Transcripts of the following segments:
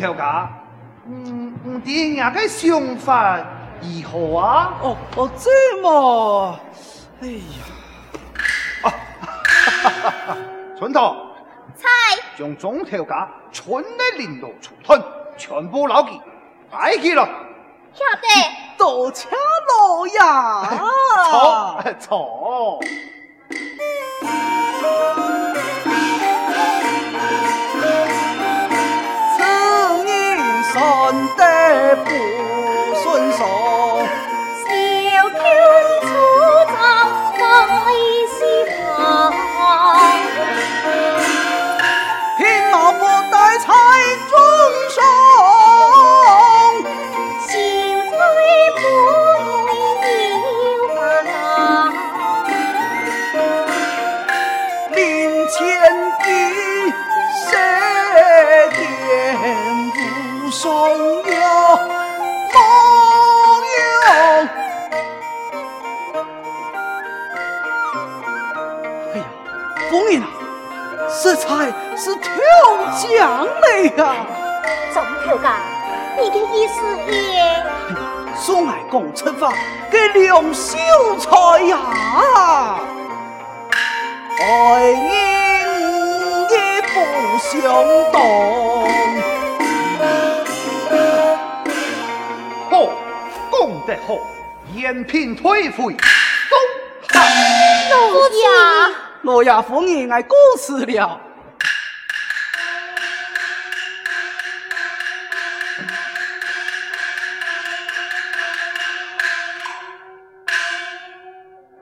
总条家，嗯，你爹娘的想法如何啊？哦哦，这么，哎呀。村头，菜将总条家村的领导处分全部捞起，摆起了。晓得。多谢老爷。错错。呀！总条家，你的意思也？送来公惩罚给梁秀才呀！爱人也不相懂。好，讲得好，延平退回，走！老爷。老爷夫人爱过世了。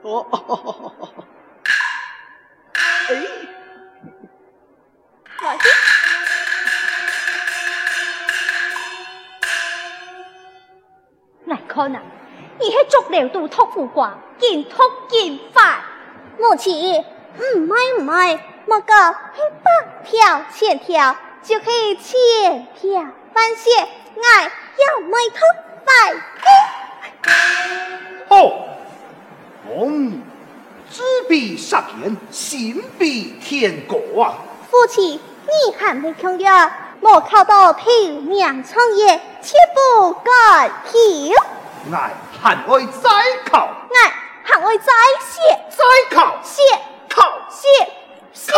哦哦哦哦哦！哎，来，来看呐，伊迄足料都托付挂，见托见发，母亲。唔系唔系，莫个一百条千条就可以千条万谢，爱要买通拜。哦，嗯，纸笔杀人，心比天高啊！父亲，你还未强调，我靠到拼命创业，切不敢休。爱还会再考，爱还会再写，再考写。考谢谢。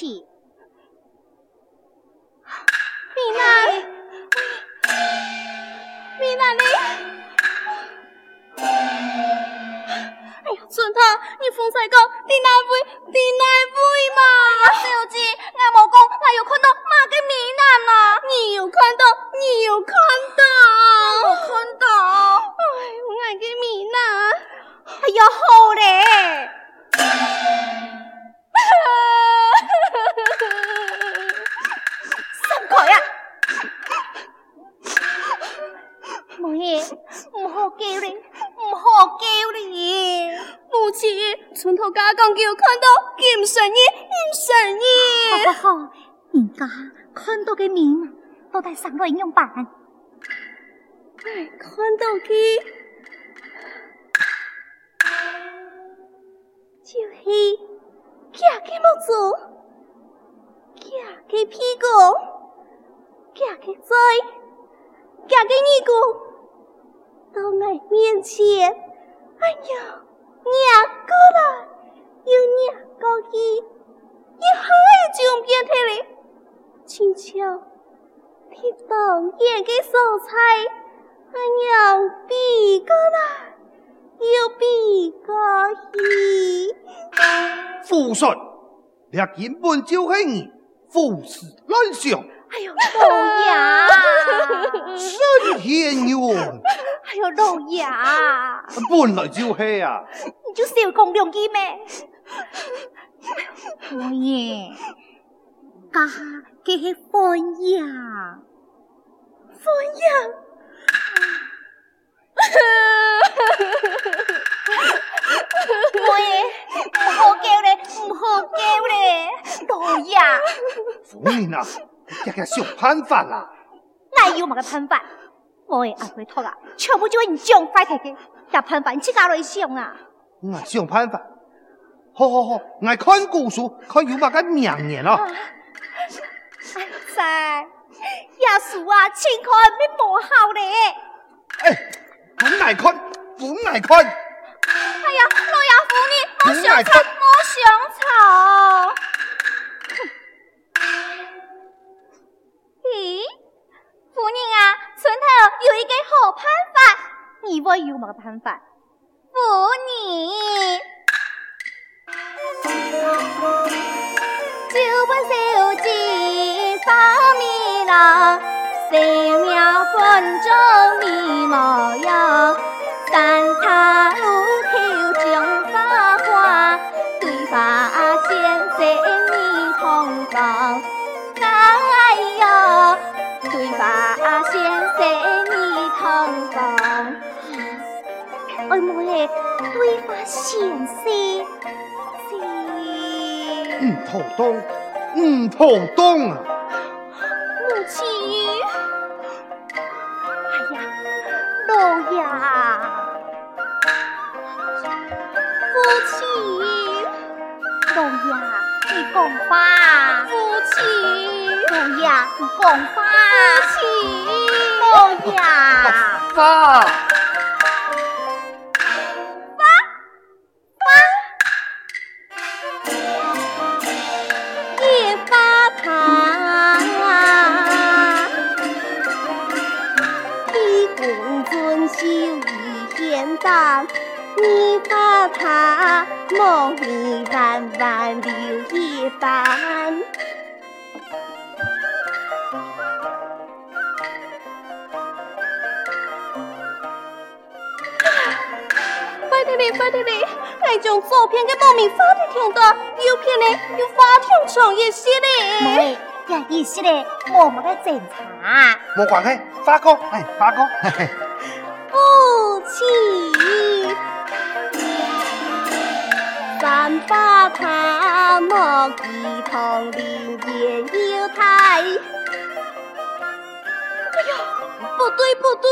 事情，米娜，米娜你，哎呀，春桃，你风才高，你哪会，你哪会嘛？哎呀，小姐，我冇讲，我有看到马个米娜啊，你有看到，你有看到，我看到，哎，我爱个米娜，哎呀，好嘞。村头家讲叫看到金神医，金神医。好好好，人家看到嘅面都带上来样办。哎，看到佢，就是夹佢冇做，夹佢屁股，夹佢嘴，夹佢耳骨。到我面前，哎呀，娘过来，又娘过去，一下就变态了。轻巧，听到演个素材，哎呀，比过来，又比过去。父顺，你根本就是你胡思乱想。哎呦，老爷，沈天元。哎呦，老爷，本来就系啊！你就少讲两句咩？老爷，家下佢系放羊，放羊。老爷，唔好叫咧，唔好叫咧，老爷。夫人啊，家家想办法啦。哪有么个办法？我的阿回托啊，全部就系你讲快睇嘅，但办法你自家来想啊。我想办法，好好好，我看古书，看有乜个名言咯。哎，在亚叔啊，情况没不好咧。哎，本爱看，本爱看。哎呀，老爷夫人，莫想吵，莫想吵。咦？夫人啊，村头有一个好办法，你话有乜办法？夫人，就把手机放米郎，三秒分钟你模样，三塔对法善事，唔妥当，唔妥啊！母亲，哎呀，老爷，夫妻，老爷，你讲吧，夫妻，老爷，你讲吧，夫妻，老爷，爸。梦里弯弯柳叶翻，快点嚟，快点嚟！那种照片嘅报名发的挺多，有片呢，有发挺长一些嘞。没，有意思嘞，我们来检查。冇关系，发哥，哎，发哥，嘿嘿。父亲。三把他莫吉同林也有台。哎呀，不对不对，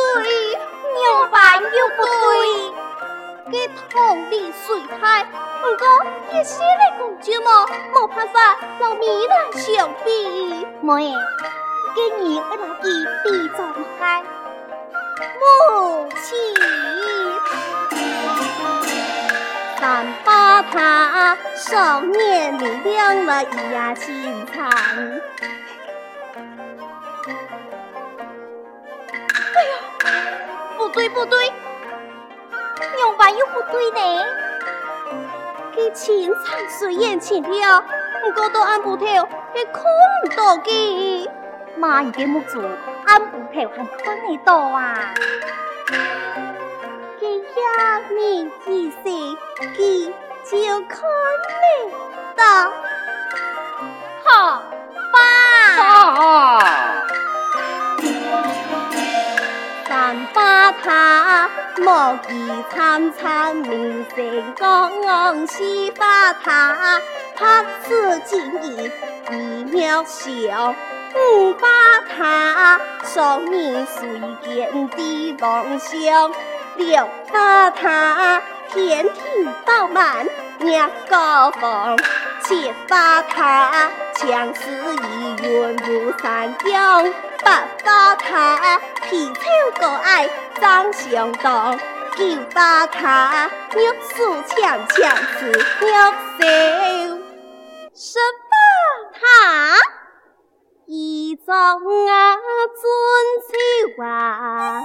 娘办又不对，给同林水台，不过一些的公主么，没办法，让米来相比。妹，给你一拿几地中海，母亲。三八塔少年明亮了一呀青藏。哎呀，不对不对，娘办又不对呢。给青藏虽然青条，不过都按不透，也看不到的。妈一点木足，按不透还看得到啊。呀，你几岁？几就看得到？好，爸。三八塔，莫记参参名声广，四八塔，拍子精义一渺小，五八塔，少年随见的梦想。六八塔，天庭饱满两高峰；七八塔，强势意愿如山岗；八八塔，皮草高矮长相当；九八塔，玉树强强似玉手；十八塔，一中啊尊秀啊。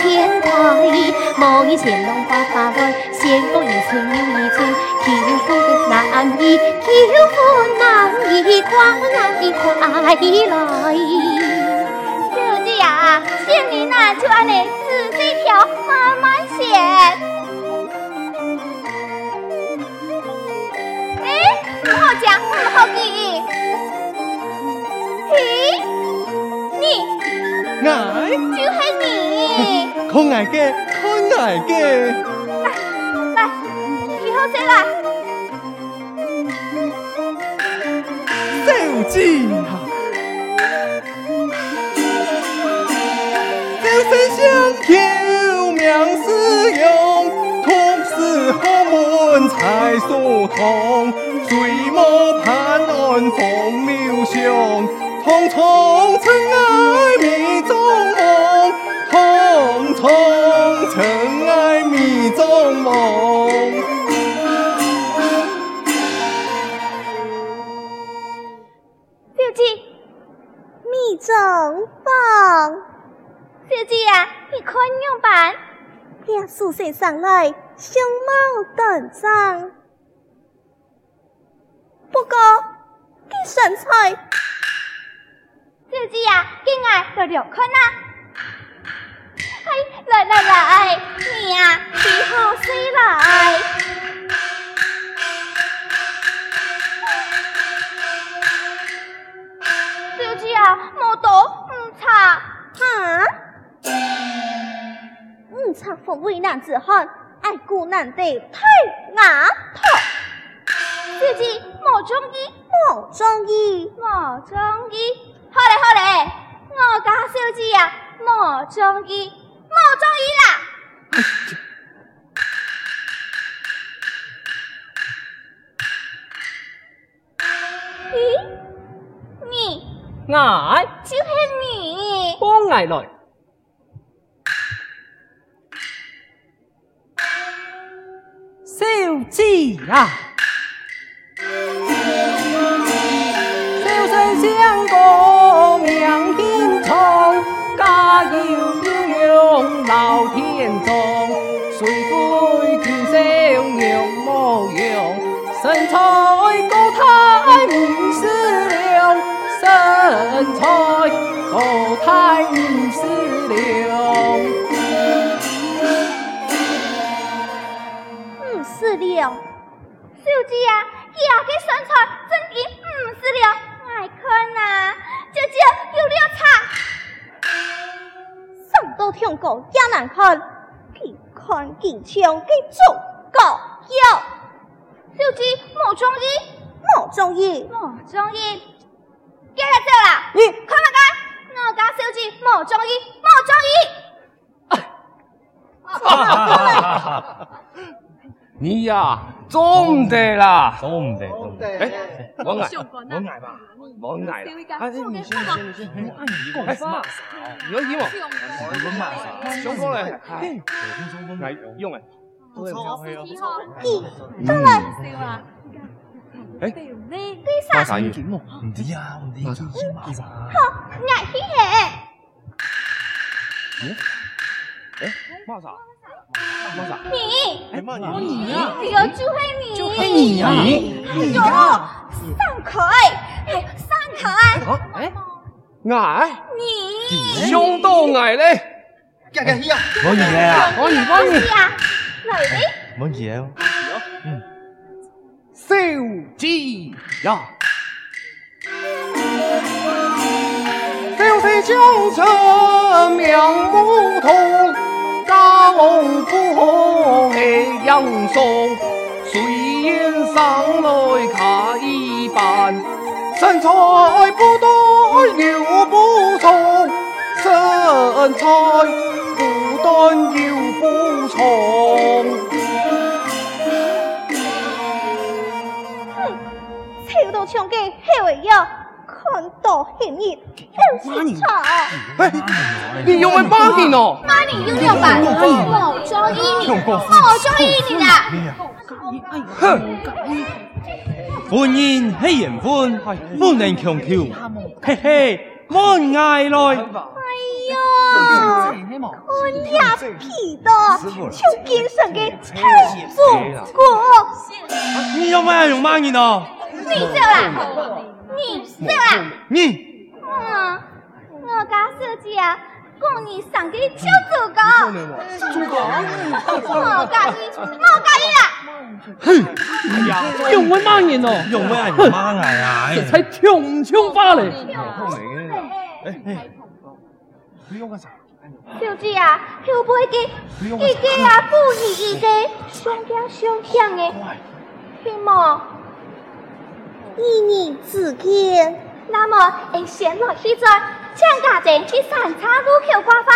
天台，莫以乾隆发发来，仙宫一寸又一寸。求婚难移，求婚难移，快来快来！小姐啊，请你拿出安尼仔细挑，慢慢选。哎，不好讲，不好记。嘿，你，俺，就是你。可爱的，可爱嘅。好些啦，手机啊，手声相求妙思用，同是豪门才疏通，水墨潘安风流雄，匆匆尘俩宿舍上来，相貌端正，不过，这身材，小小姐呀，给我来聊看呐。哎，来来来，你呀，你好水来。小姐呀，莫多唔差，哈？唔差奉为男子汉，爱顾难得太牙痛。小姐莫中意，莫中意，莫中意。好嘞好嘞，我家小姐呀，莫中意，莫中意啦。咦？你？我？就是你。帮爱来。小姐啊！小生相公命偏重，家有有用老天中，虽非天生样模样，身材高太明思量，身材高太明思量。了，小姐呀，呀个身材真的唔是了，爱看呐，姐姐有了差，上到天高也难看，见看见枪给足够有，小姐莫中意，莫中意，莫中意，给他走啦，你看唔看？我家小姐莫中意，莫中意。哈哈哈哈哈！你呀，中得啦，中得，中得。哎，我挨，我挨吧，我挨啦。哎，你先，你先，你先。哎，你讲啥？有意喎。我讲嘛？想讲咧，系，挨用啊。唔错，咦，得啦。哎，你啥？啥意思？唔知啊，唔知。好，挨起系。哎，嘛啥？嘛啥？你，哎妈我你呀，哎呀，就系你，就系你呀，哎呦，上台，哎，上台，哎，挨，你，相当挨咧。呀呀呀！冇嘢啊，我而帮你。呀，来咧，冇嘢哦。嗯，小姐呀，小姐将出名无同。家龙虎气英雄，虽然生来卡一般，身材不多又不重，身材不短又不重。哼，超到唱嘅系为咗看到显热，又是吵。你用嚟帮你哦？妈，你有两百，我中意你，我中意你啦。哼，欢迎喜人欢，欢迎强求，嘿嘿，满爱来。哎呀，看呀皮多，像精神嘅太祖国。你有咩用骂人哦？你走啦，你走啦。你。嗯，我家小姐啊，讲你上嘅超祖国，祖国，我介意，我介意啦。哼，哎呀，用乜骂人哦？用咩人骂人啊？这才强枪法嘞！小姐啊，会不会给一个啊不一一的上边上香的，是么？依你自见。那么，诶，先来去在请家人去三岔路口挂花，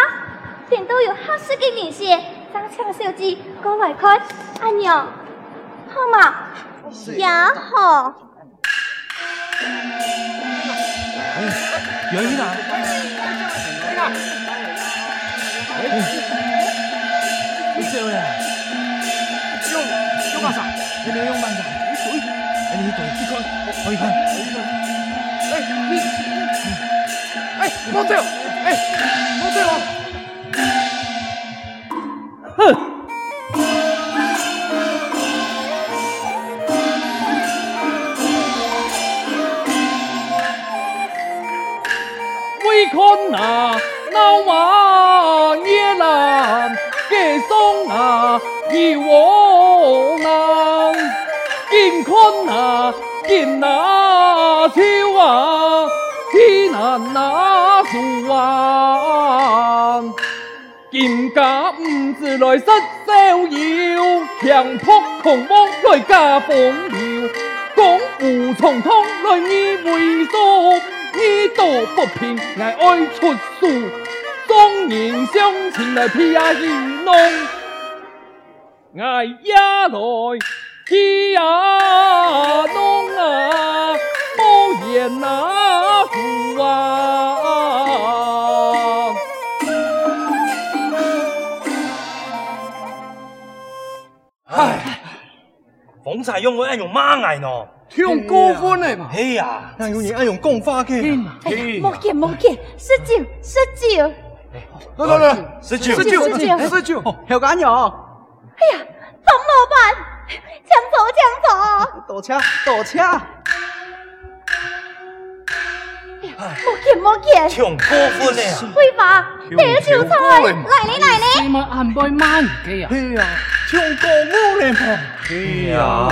点都有合适的人士，让请小姐过来看，阿娘，好吗？也好。杨姨啊！你笑呀？笑，笑干啥？你你用慢点，你对，哎你对，你看，可以看，哎你，哎莫走，哎唔自来失逍遥，强迫狂妄来加风流，江湖重通来你为数。你道不平，我爱出书，双人相前来撇戏弄，我也来撇弄啊，莫言那风采用我爱用马爱喏。听过分嘞嘛？哎呀，那有你爱用讲法嘅。哎呀，莫见莫见，十九十九。来来来，十九十九十九，有干有。哎呀，董老板，抢走抢走！倒车倒车。哎呀，莫见莫见，听过分嘞！会吧？第二球菜，来嘞来嘞。你们安排慢嘅啊？哎呀，听过分嘞嘛？对呀。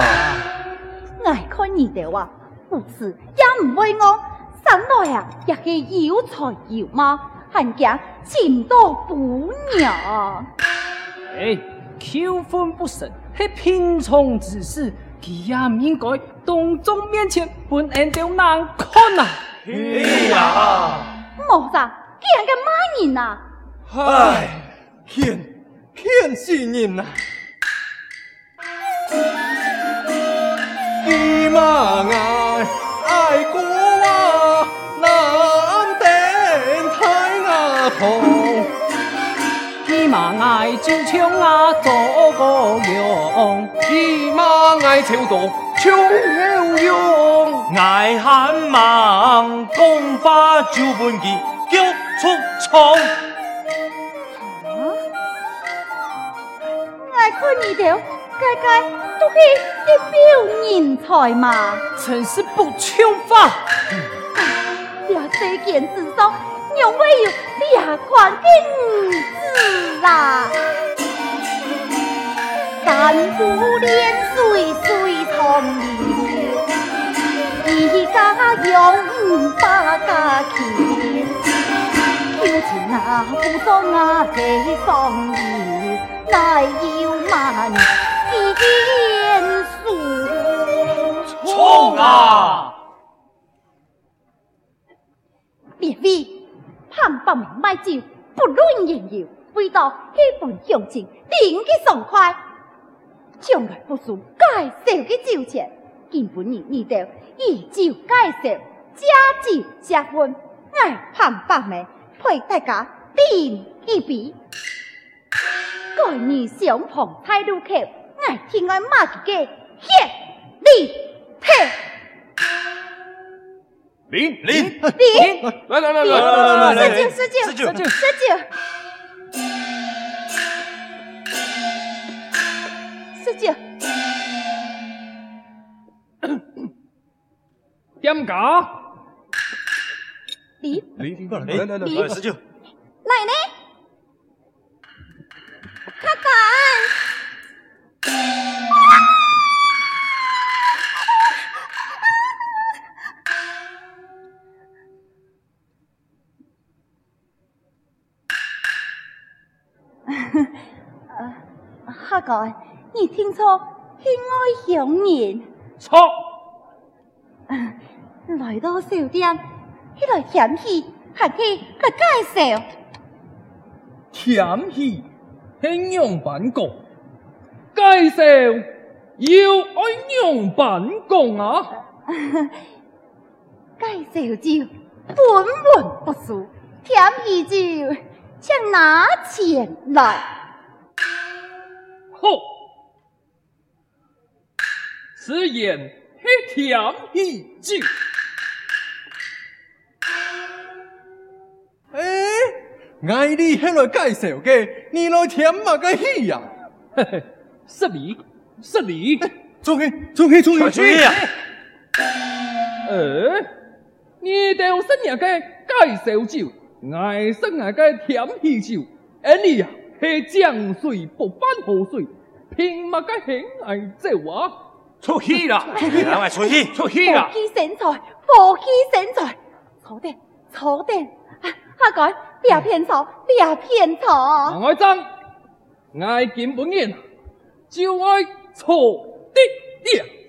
爱看你的话，不是也唔会我生来啊，也系有才有貌，还惊情到不娘。哎，求婚不成，系平常之事，佢也唔应该当众面前本人就难看啊！哎呀，莫啥，见个乜人啊？唉，骗，骗死人啊！骑马爱爱过啊，南顶太阳红。骑马爱就像啊做个样，骑马爱超多超有用，爱喊忙，讲法就本记脚出虫。爱看你条，该该。都是一表人才嘛，真是不像话。这世间之上，永未有两款君子啦。三不连岁岁同年，一家用五百家钱，有钱啊不送啊给送礼，乃要万。天数冲啊！别为潘百名卖酒，不论言语，为到基本乡亲，定个爽快。从来不输介绍的酒钱，今本日你得以酒介绍，加酒加分，爱潘百名陪大家顶一杯。该你相逢太路口。爱听我骂几个谢礼特，零零零，来来来来来来来，十九十九十九十九十九，点解？零零过来来来来，十九，来呢？你听错，是爱上人。错。来到小店，起来甜戏，还去来介绍。甜戏，轻用板工。介绍要爱用板工啊！介绍就本文不俗，甜戏就请拿钱来。好，此言黑甜戏就。哎，爱你迄来介绍嘅，你来甜嘛个戏呀？嘿嘿。是你，是你，走开，走开，走开，去呀！呃，你哋有新人嘅介绍酒，爱生爱个甜喜酒，而你啊，是江水不犯河水，凭乜个喜爱这话？出戏啦！两位出戏，出戏啦！火气生财，火气生财，错点，错点，啊，阿哥，别骗错，别骗错。爱争，爱见本人，就爱错的点。你你。